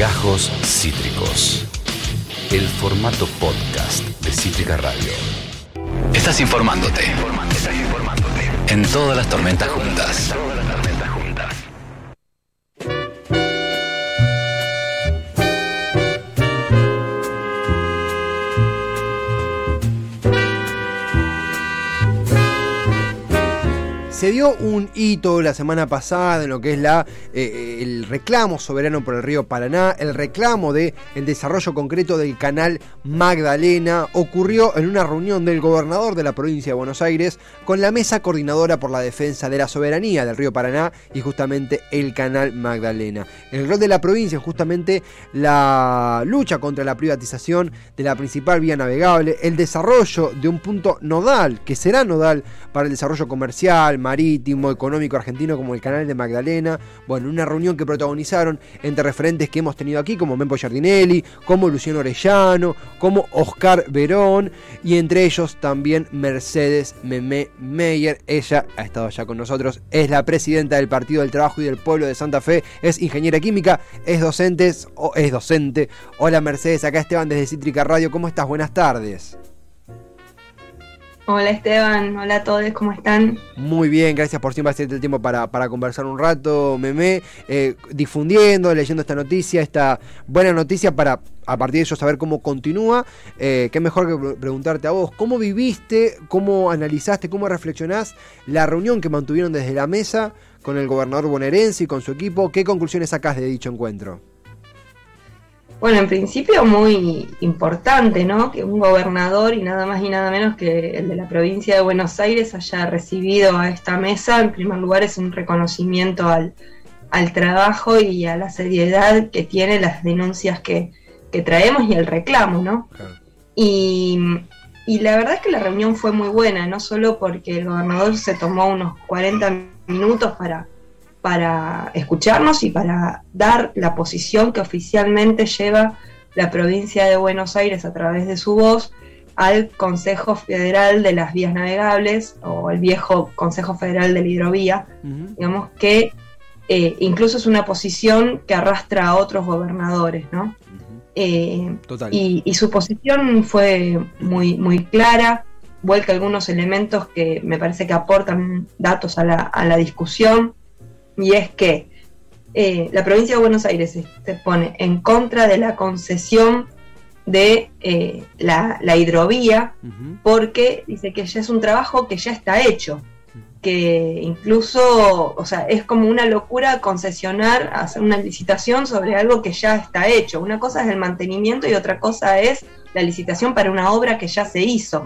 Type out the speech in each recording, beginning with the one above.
Gajos Cítricos. El formato podcast de Cítrica Radio. Estás informándote. Estás informándote. En todas las tormentas juntas. Dio un hito la semana pasada en lo que es la, eh, el reclamo soberano por el río Paraná, el reclamo de el desarrollo concreto del canal Magdalena. Ocurrió en una reunión del gobernador de la provincia de Buenos Aires con la mesa coordinadora por la defensa de la soberanía del río Paraná y justamente el canal Magdalena. El rol de la provincia es justamente la lucha contra la privatización de la principal vía navegable, el desarrollo de un punto nodal, que será nodal para el desarrollo comercial, marítimo, económico argentino como el canal de Magdalena. Bueno, una reunión que protagonizaron entre referentes que hemos tenido aquí, como Mempo Giardinelli, como Luciano Orellano, como Oscar Verón, y entre ellos también Mercedes Meme Meyer. Ella ha estado ya con nosotros, es la presidenta del Partido del Trabajo y del Pueblo de Santa Fe, es ingeniera química, es docente, o es docente. Hola Mercedes, acá Esteban desde Cítrica Radio, ¿cómo estás? Buenas tardes. Hola Esteban, hola a todos, ¿cómo están? Muy bien, gracias por siempre hacerte el tiempo para, conversar un rato, Meme, eh, difundiendo, leyendo esta noticia, esta buena noticia para a partir de ello saber cómo continúa. Eh, qué mejor que preguntarte a vos, ¿cómo viviste, cómo analizaste, cómo reflexionás la reunión que mantuvieron desde la mesa con el gobernador bonaerense y con su equipo? ¿Qué conclusiones sacás de dicho encuentro? Bueno, en principio muy importante, ¿no? Que un gobernador y nada más y nada menos que el de la provincia de Buenos Aires haya recibido a esta mesa. En primer lugar es un reconocimiento al, trabajo y a la seriedad que tiene las denuncias que, traemos y el reclamo, ¿no? Y, y la verdad es que la reunión fue muy buena, no solo porque el gobernador se tomó unos 40 minutos para para escucharnos y para dar la posición que oficialmente lleva la provincia de Buenos Aires a través de su voz al Consejo Federal de las Vías Navegables o el viejo Consejo Federal de la Hidrovía, digamos que eh, incluso es una posición que arrastra a otros gobernadores, ¿no? Eh, y, su posición fue muy, muy clara, vuelca algunos elementos que me parece que aportan datos a la, a la discusión, y es que eh, la provincia de Buenos Aires se pone en contra de la concesión de eh, la, hidrovía porque dice que ya es un trabajo que ya está hecho, que incluso, o sea, es como una locura concesionar, hacer una licitación sobre algo que ya está hecho. Una cosa es el mantenimiento y otra cosa es la licitación para una obra que ya se hizo.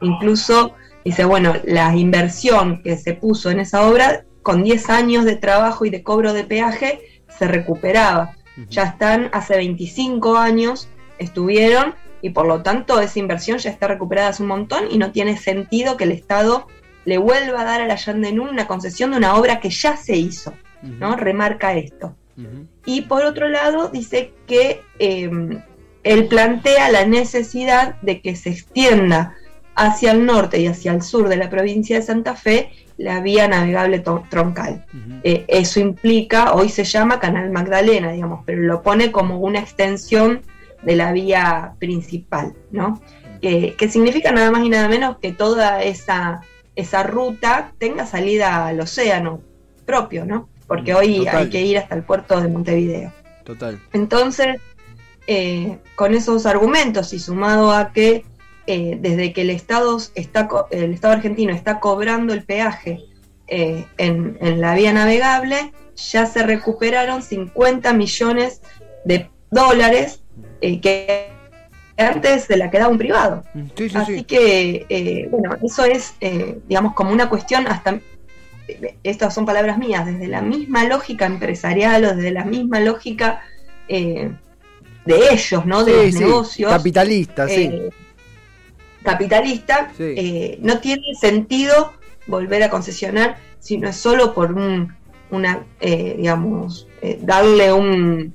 Incluso dice, bueno, la inversión que se puso en esa obra con 10 años de trabajo y de cobro de peaje se recuperaba. Ya están, hace 25 años estuvieron y por lo tanto esa inversión ya está recuperada hace un montón y no tiene sentido que el Estado le vuelva a dar a la Yandenun una concesión de una obra que ya se hizo, ¿no? Remarca esto. Y por otro lado dice que em, él plantea la necesidad de que se extienda hacia el norte y hacia el sur de la provincia de Santa Fe la vía navegable troncal. Eh, eso implica, hoy se llama Canal Magdalena, digamos, pero lo pone como una extensión de la vía principal, ¿no? que significa nada más y nada menos que toda esa, esa ruta tenga salida al océano propio, ¿no? Porque hoy hay que ir hasta el puerto de Montevideo. Total. Entonces, eh, con esos argumentos y sumado a que eh, desde que el Estado, está, el Estado argentino está cobrando el peaje eh, en, la vía navegable, ya se recuperaron 50 millones de dólares eh, que antes se la quedaba un privado. Así que, bueno, eso es, digamos, como una cuestión hasta, estas son palabras mías, desde la misma lógica empresarial o desde la misma lógica de ellos, ¿no? De los negocios. Capitalista, sí capitalista, eh, no tiene sentido volver a concesionar si no es solo por un, una, eh, digamos, eh, darle un,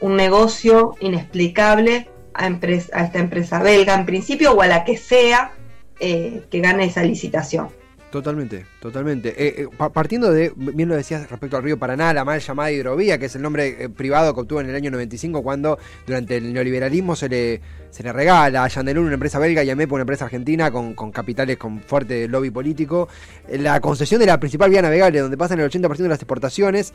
un, negocio inexplicable a, empresa, a esta empresa belga en principio o a la que sea que gane esa licitación. Totalmente. Totalmente. Eh, eh, partiendo de, bien lo decías respecto al río Paraná, la mal llamada hidrovía, que es el nombre privado que obtuvo en el año 95 cuando durante el neoliberalismo se le, se le regala a Yandelun, una empresa belga, y a MEP, una empresa argentina con, con, capitales con fuerte lobby político, la concesión de la principal vía navegable donde pasan el 80% de las exportaciones,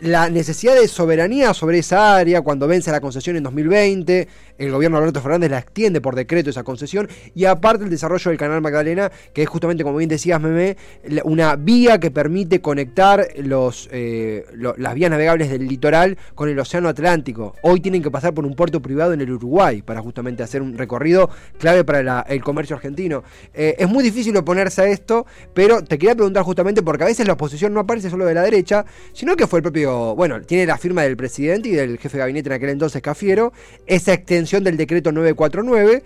la necesidad de soberanía sobre esa área cuando vence la concesión en 2020, el gobierno de Alberto Fernández la extiende por decreto esa concesión, y aparte el desarrollo del canal Magdalena, que es justamente, como bien decías, Meme, una vía que permite conectar los, eh, las vías navegables del litoral con el Océano Atlántico. Hoy tienen que pasar por un puerto privado en el Uruguay para justamente hacer un recorrido clave para el comercio argentino. Eh, es muy difícil oponerse a esto, pero te quería preguntar justamente porque a veces la oposición no aparece solo de la derecha, sino que fue el propio, bueno, tiene la firma del presidente y del jefe de gabinete en aquel entonces, Cafiero, esa extensión del decreto 949.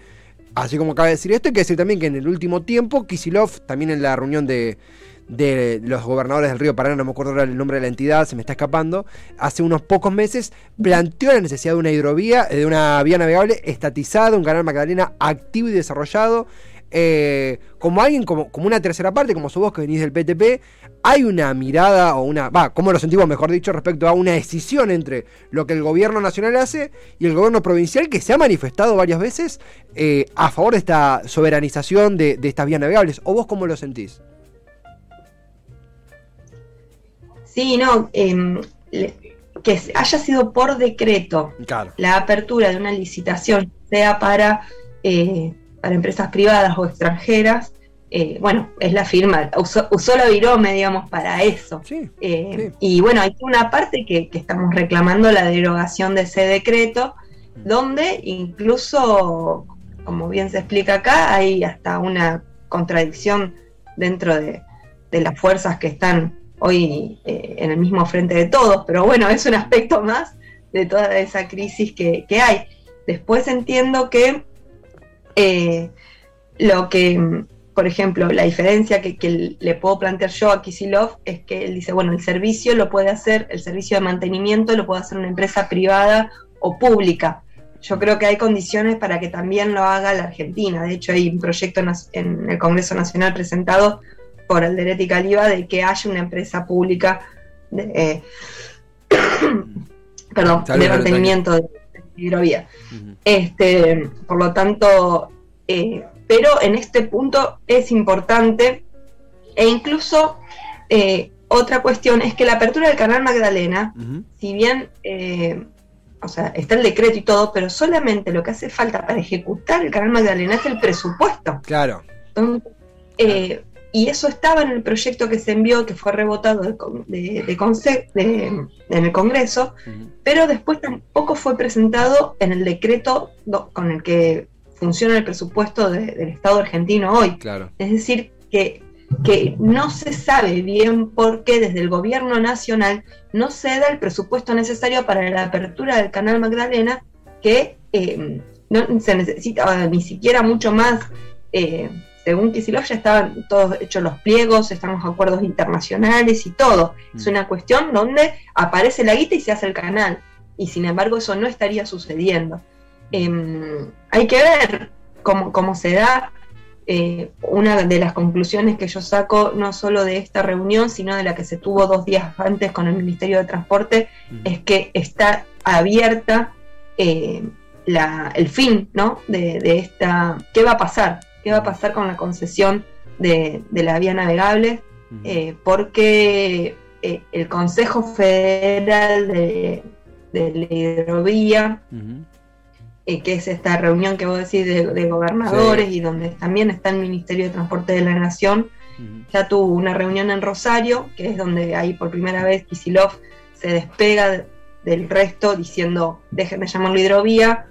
Así como acaba de decir esto, hay que decir también que en el último tiempo, Kisilov, también en la reunión de, de los gobernadores del río Paraná, no me acuerdo ahora el nombre de la entidad, se me está escapando, hace unos pocos meses planteó la necesidad de una hidrovía, de una vía navegable estatizada, un canal Magdalena activo y desarrollado. Eh, como alguien, como, como una tercera parte, como su voz que venís del PTP, hay una mirada o una, va, como lo sentimos mejor dicho, respecto a una decisión entre lo que el gobierno nacional hace y el gobierno provincial que se ha manifestado varias veces eh, a favor de esta soberanización de, de estas vías navegables. ¿O vos cómo lo sentís? Sí, no, em, que haya sido por decreto la apertura de una licitación, sea para, eh, para empresas privadas o extranjeras, eh, bueno, es la firma, usó, la virome, digamos, para eso. Eh, y bueno, hay una parte que, que, estamos reclamando la derogación de ese decreto, donde incluso, como bien se explica acá, hay hasta una contradicción dentro de, de las fuerzas que están hoy eh, en el mismo frente de todos, pero bueno, es un aspecto más de toda esa crisis que, hay. Después entiendo que eh, lo que, por ejemplo, la diferencia que, le puedo plantear yo a Kisilov es que él dice, bueno, el servicio lo puede hacer, el servicio de mantenimiento lo puede hacer una empresa privada o pública. Yo creo que hay condiciones para que también lo haga la Argentina. De hecho, hay un proyecto en el Congreso Nacional presentado por el de Caliba de que haya una empresa pública de, eh, perdón, de mantenimiento de hidrovía. este, por lo tanto, eh, pero en este punto es importante e incluso eh, otra cuestión es que la apertura del canal Magdalena, si bien o sea, está el decreto y todo, pero solamente lo que hace falta para ejecutar el canal Magdalena es el presupuesto. Claro. Entonces, y eso estaba en el proyecto que se envió, que fue rebotado de, en el Congreso, pero después tampoco fue presentado en el decreto con el que funciona el presupuesto del Estado argentino hoy. Claro. Es decir, que, que no se sabe bien por qué desde el gobierno nacional no se da el presupuesto necesario para la apertura del canal Magdalena, que eh, no se necesita ni siquiera mucho más. Eh, según Kisilov ya estaban todos hechos los pliegos, están los acuerdos internacionales y todo. Es mm. una cuestión donde aparece la guita y se hace el canal. Y sin embargo eso no estaría sucediendo. Em, hay que ver cómo, se da. Eh, una de las conclusiones que yo saco, no solo de esta reunión, sino de la que se tuvo dos días antes con el Ministerio de Transporte, mm. es que está abierta eh, el fin ¿no? de, de esta... ¿Qué va a pasar? Qué va a pasar con la concesión de, la vía navegable, eh, porque eh, el Consejo Federal de, la Hidrovía, eh, que es esta reunión que vos decís de, gobernadores y donde también está el Ministerio de Transporte de la Nación, ya tuvo una reunión en Rosario, que es donde ahí por primera vez Kisilov se despega del resto diciendo, dejen de llamarlo hidrovía,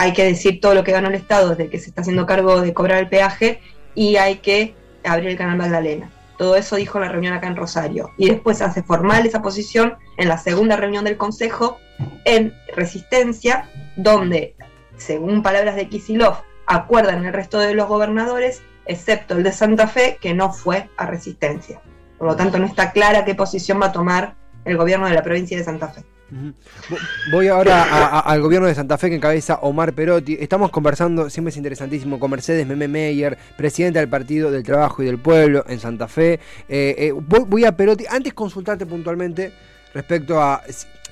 hay que decir todo lo que ganó el Estado desde que se está haciendo cargo de cobrar el peaje y hay que abrir el canal Magdalena. Todo eso dijo en la reunión acá en Rosario. Y después hace formal esa posición en la segunda reunión del Consejo en Resistencia, donde, según palabras de Kisilov, acuerdan el resto de los gobernadores, excepto el de Santa Fe, que no fue a Resistencia. Por lo tanto, no está clara qué posición va a tomar el gobierno de la provincia de Santa Fe. Voy ahora al gobierno de Santa Fe que encabeza Omar Perotti. Estamos conversando, siempre es interesantísimo, con Mercedes Meme Meyer, presidenta del Partido del Trabajo y del Pueblo en Santa Fe. Eh, eh, voy, a Perotti. Antes consultarte puntualmente respecto a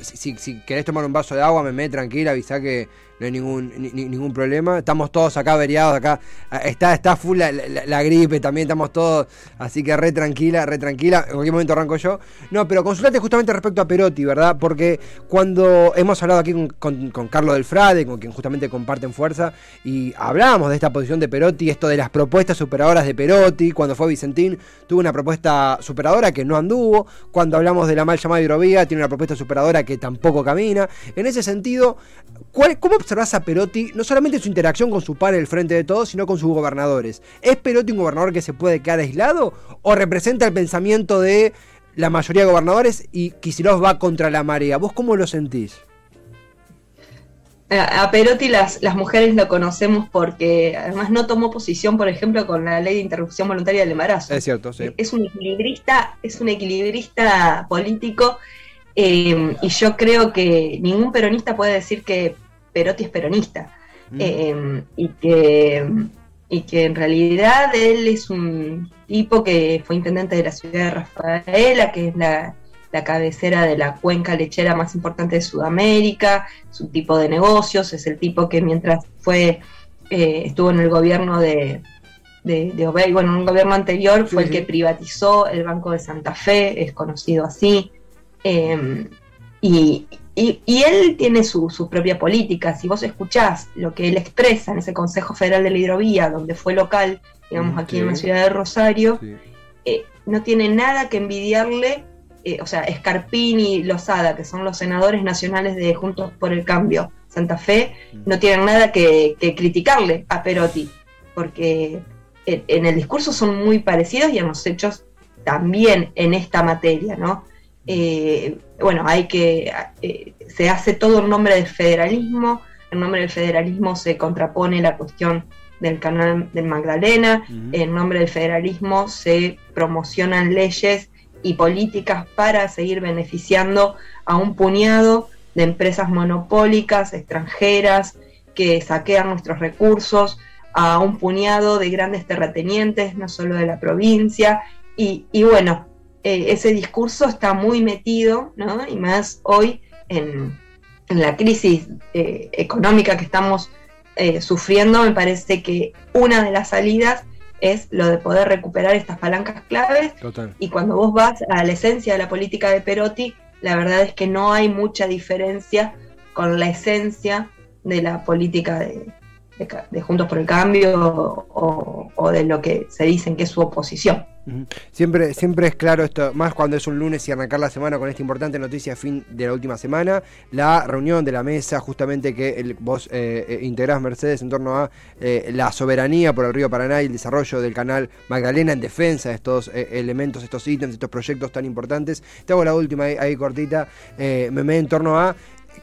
si, si, querés tomar un vaso de agua, me tranquila, avisa que no hay ningún, ningún problema. Estamos todos acá averiados, acá ah, está, está full la, gripe, también estamos todos, así que re tranquila, re tranquila. En cualquier momento arranco yo. No, pero consultate justamente respecto a Perotti, ¿verdad? Porque cuando hemos hablado aquí con, con, Carlos del Frade, con quien justamente comparten fuerza, y hablábamos de esta posición de Perotti, esto de las propuestas superadoras de Perotti, cuando fue Vicentín, tuvo una propuesta superadora que no anduvo. Cuando hablamos de la mal llamada hidrovía, tiene una propuesta superadora que tampoco camina. En ese sentido, ¿cuál, ¿cómo observás a Perotti, no solamente su interacción con su padre el frente de todos, sino con sus gobernadores? ¿Es Perotti un gobernador que se puede quedar aislado o representa el pensamiento de la mayoría de gobernadores y Kicillof va contra la marea? ¿Vos cómo lo sentís? A Perotti las, las mujeres lo conocemos porque además no tomó posición, por ejemplo, con la ley de interrupción voluntaria del embarazo. Es cierto, sí. Es un equilibrista, es un equilibrista político eh, y yo creo que ningún peronista puede decir que Perotti es peronista. Mm. Eh, y, que, y que en realidad él es un tipo que fue intendente de la ciudad de Rafaela, que es la, cabecera de la cuenca lechera más importante de Sudamérica, es un tipo de negocios, es el tipo que mientras fue eh, estuvo en el gobierno de, de, bueno, en un gobierno anterior fue el que privatizó el Banco de Santa Fe, es conocido así. Eh, y, y, él tiene su, propia política. Si vos escuchás lo que él expresa en ese Consejo Federal de la Hidrovía, donde fue local, digamos, mm, aquí en la ciudad de Rosario, eh, no tiene nada que envidiarle, eh, o sea, Escarpini y Lozada, que son los senadores nacionales de Juntos por el Cambio, Santa Fe, mm. no tienen nada que, criticarle a Perotti, porque en, el discurso son muy parecidos y en los hechos también en esta materia, ¿no? Eh, bueno, hay que, eh, se hace todo en nombre del federalismo, en nombre del federalismo se contrapone la cuestión del canal del Magdalena, en nombre del federalismo se promocionan leyes y políticas para seguir beneficiando a un puñado de empresas monopólicas extranjeras que saquean nuestros recursos, a un puñado de grandes terratenientes, no solo de la provincia, y, y bueno, eh, ese discurso está muy metido, ¿no? Y más hoy en, la crisis eh, económica que estamos eh, sufriendo, me parece que una de las salidas es lo de poder recuperar estas palancas claves. Y cuando vos vas a la esencia de la política de Perotti, la verdad es que no hay mucha diferencia con la esencia de la política de, Juntos por el Cambio o, de lo que se dicen que es su oposición. Siempre, siempre es claro esto, más cuando es un lunes y arrancar la semana con esta importante noticia fin de la última semana, la reunión de la mesa justamente que el, vos eh, eh, integrás Mercedes en torno a eh, la soberanía por el río Paraná y el desarrollo del canal Magdalena en defensa de estos elementos, estos ítems, estos proyectos tan importantes. Te hago la última ahí, cortita, me, me en torno a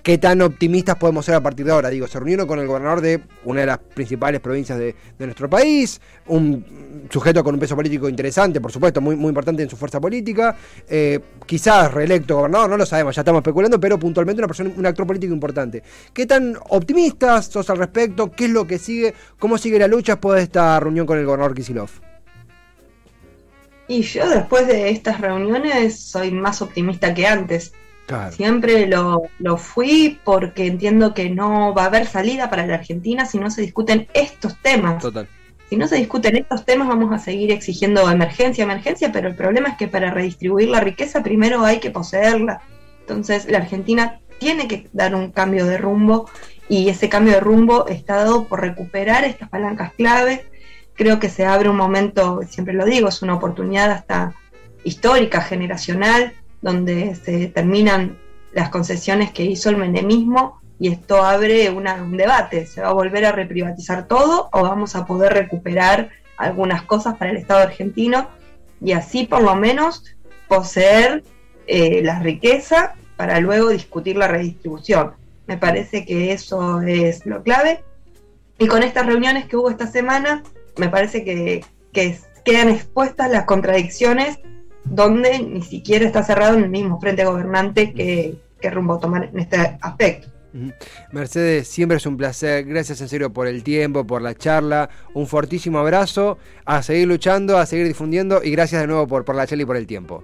qué tan optimistas podemos ser a partir de ahora. Digo, se reunieron con el gobernador de una de las principales provincias de, nuestro país, un sujeto con un peso político interesante, por supuesto, muy, muy importante en su fuerza política, eh, quizás reelecto gobernador, no lo sabemos, ya estamos especulando, pero puntualmente una un actor político importante. ¿Qué tan optimistas sos al respecto? ¿Qué es lo que sigue? ¿Cómo sigue la lucha después de esta reunión con el gobernador Kisilov? Y yo después de estas reuniones soy más optimista que antes. Siempre lo, fui porque entiendo que no va a haber salida para la Argentina si no se discuten estos temas. Si no se discuten estos temas vamos a seguir exigiendo emergencia, emergencia, pero el problema es que para redistribuir la riqueza primero hay que poseerla. Entonces la Argentina tiene que dar un cambio de rumbo y ese cambio de rumbo está dado por recuperar estas palancas claves. Creo que se abre un momento, siempre lo digo, es una oportunidad hasta histórica, generacional, donde se terminan las concesiones que hizo el menemismo y esto abre un debate. ¿Se va a volver a reprivatizar todo o vamos a poder recuperar algunas cosas para el Estado argentino y así por lo menos poseer eh, la riqueza para luego discutir la redistribución? Me parece que eso es lo clave. Y con estas reuniones que hubo esta semana, me parece que, que quedan expuestas las contradicciones donde ni siquiera está cerrado en el mismo frente gobernante que, qué rumbo tomar en este aspecto. Mercedes, siempre es un placer. Gracias en serio por el tiempo, por la charla. Un fortísimo abrazo. A seguir luchando, a seguir difundiendo y gracias de nuevo por, por la charla y por el tiempo.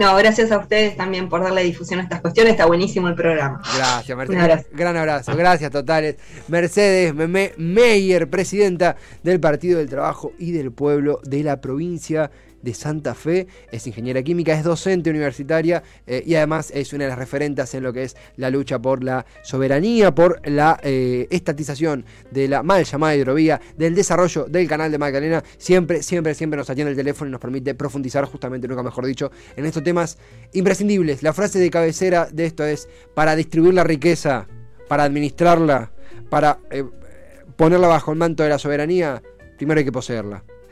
No, gracias a ustedes también por darle difusión a estas cuestiones. Está buenísimo el programa. Gracias, Mercedes. Gran abrazo. Gracias totales. Mercedes Meyer, presidenta del Partido del Trabajo y del Pueblo de la provincia de Santa Fe, es ingeniera química, es docente universitaria eh, y además es una de las referentes en lo que es la lucha por la soberanía, por la eh, estatización de la mal llamada hidrovía, del desarrollo del canal de Magdalena. Siempre, siempre, siempre nos atiende el teléfono y nos permite profundizar, justamente, nunca mejor dicho, en estos temas imprescindibles. La frase de cabecera de esto es, para distribuir la riqueza, para administrarla, para eh, ponerla bajo el manto de la soberanía, primero hay que poseerla.